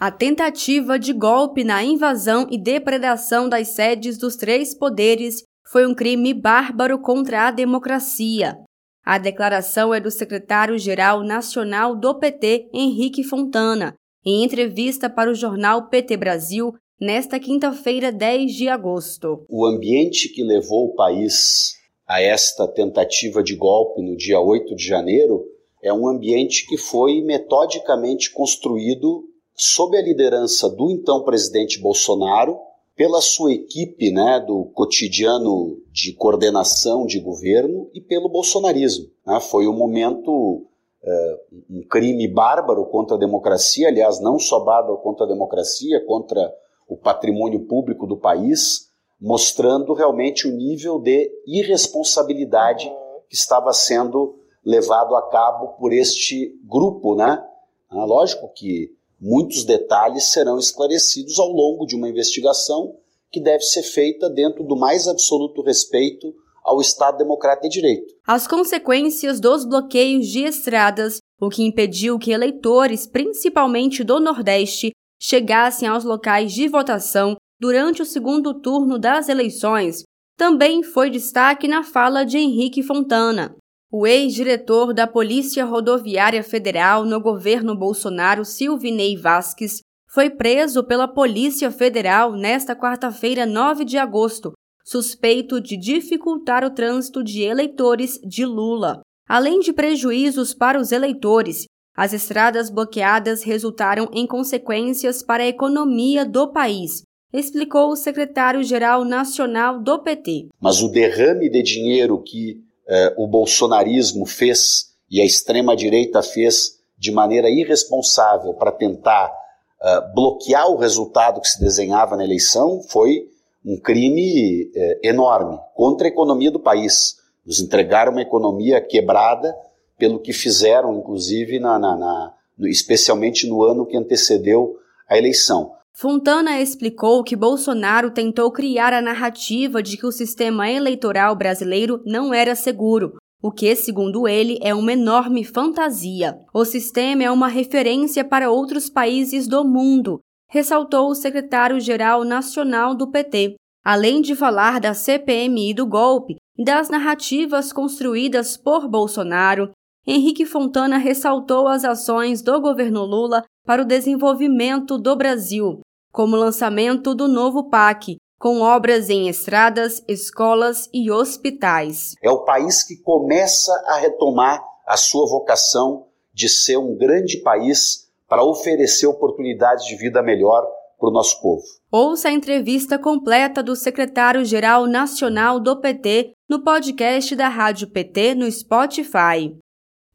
a tentativa de golpe na invasão e depredação das sedes dos três poderes foi um crime bárbaro contra a democracia. A declaração é do secretário-geral nacional do PT, Henrique Fontana, em entrevista para o jornal PT Brasil, nesta quinta-feira, 10 de agosto. O ambiente que levou o país a esta tentativa de golpe no dia 8 de janeiro é um ambiente que foi metodicamente construído sob a liderança do então presidente Bolsonaro, pela sua equipe né, do cotidiano de coordenação de governo e pelo bolsonarismo. Né? Foi um momento, é, um crime bárbaro contra a democracia, aliás, não só bárbaro contra a democracia, contra o patrimônio público do país, mostrando realmente o nível de irresponsabilidade que estava sendo levado a cabo por este grupo, né? Ah, lógico que muitos detalhes serão esclarecidos ao longo de uma investigação que deve ser feita dentro do mais absoluto respeito ao Estado Democrático de Direito. As consequências dos bloqueios de estradas, o que impediu que eleitores, principalmente do Nordeste, chegassem aos locais de votação durante o segundo turno das eleições, também foi destaque na fala de Henrique Fontana. O ex-diretor da Polícia Rodoviária Federal no governo Bolsonaro, Silvinei Vasques, foi preso pela Polícia Federal nesta quarta-feira, 9 de agosto, suspeito de dificultar o trânsito de eleitores de Lula. Além de prejuízos para os eleitores, as estradas bloqueadas resultaram em consequências para a economia do país, explicou o secretário-geral nacional do PT. Mas o derrame de dinheiro que eh, o bolsonarismo fez e a extrema-direita fez de maneira irresponsável para tentar eh, bloquear o resultado que se desenhava na eleição foi um crime eh, enorme contra a economia do país. Nos entregaram uma economia quebrada pelo que fizeram, inclusive, na, na, na, especialmente no ano que antecedeu a eleição. Fontana explicou que Bolsonaro tentou criar a narrativa de que o sistema eleitoral brasileiro não era seguro, o que, segundo ele, é uma enorme fantasia. O sistema é uma referência para outros países do mundo, ressaltou o secretário-geral nacional do PT. Além de falar da CPMI do golpe e das narrativas construídas por Bolsonaro, Henrique Fontana ressaltou as ações do governo Lula para o desenvolvimento do Brasil, como o lançamento do novo PAC, com obras em estradas, escolas e hospitais. É o país que começa a retomar a sua vocação de ser um grande país para oferecer oportunidades de vida melhor para o nosso povo. Ouça a entrevista completa do secretário-geral nacional do PT no podcast da Rádio PT no Spotify.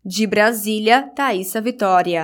De Brasília, Thaisa Vitória.